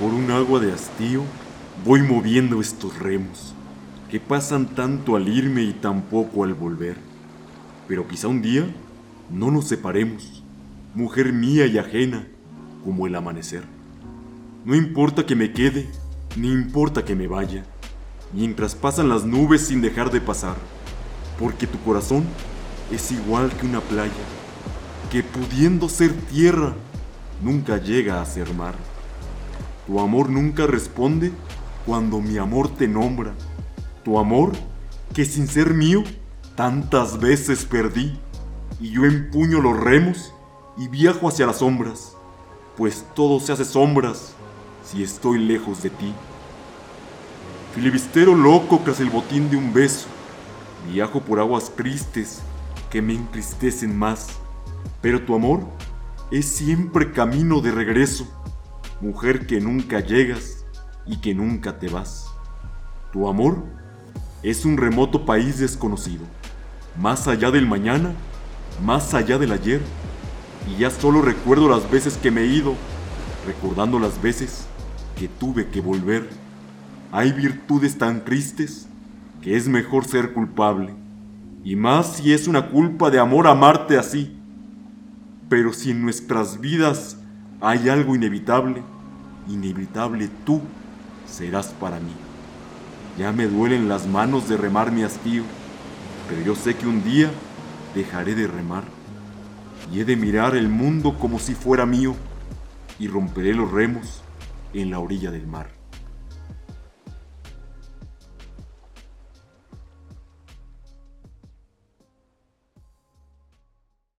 Por un agua de hastío voy moviendo estos remos, que pasan tanto al irme y tan poco al volver. Pero quizá un día no nos separemos, mujer mía y ajena, como el amanecer. No importa que me quede, ni importa que me vaya, mientras pasan las nubes sin dejar de pasar, porque tu corazón es igual que una playa, que pudiendo ser tierra, nunca llega a ser mar. Tu amor nunca responde cuando mi amor te nombra. Tu amor, que sin ser mío, tantas veces perdí. Y yo empuño los remos y viajo hacia las sombras, pues todo se hace sombras si estoy lejos de ti. Filibistero loco tras el botín de un beso, viajo por aguas tristes que me entristecen más, pero tu amor es siempre camino de regreso, mujer que nunca llegas y que nunca te vas. Tu amor es un remoto país desconocido, más allá del mañana, más allá del ayer, y ya solo recuerdo las veces que me he ido, recordando las veces que tuve que volver. Hay virtudes tan tristes que es mejor ser culpable, y más si es una culpa de amor amarte así. Pero si en nuestras vidas hay algo inevitable, inevitable tú serás para mí. Ya me duelen las manos de remar mi hastío, pero yo sé que un día dejaré de remar y he de mirar el mundo como si fuera mío y romperé los remos en la orilla del mar.